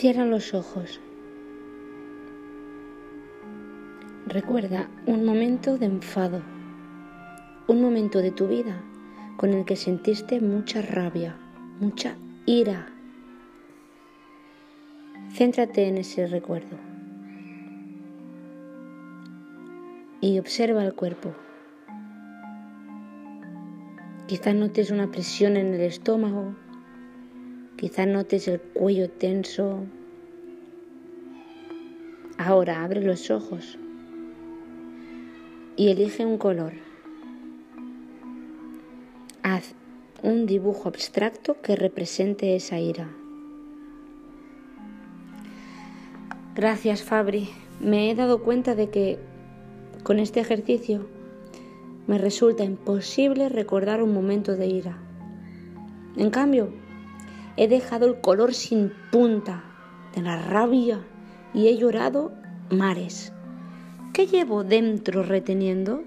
Cierra los ojos. Recuerda un momento de enfado, un momento de tu vida con el que sentiste mucha rabia, mucha ira. Céntrate en ese recuerdo y observa el cuerpo. Quizás notes una presión en el estómago, quizás notes el cuello tenso. Ahora abre los ojos y elige un color. Haz un dibujo abstracto que represente esa ira. Gracias Fabri, me he dado cuenta de que con este ejercicio me resulta imposible recordar un momento de ira. En cambio, he dejado el color sin punta de la rabia y he llorado mares. ¿Qué llevo dentro reteniendo?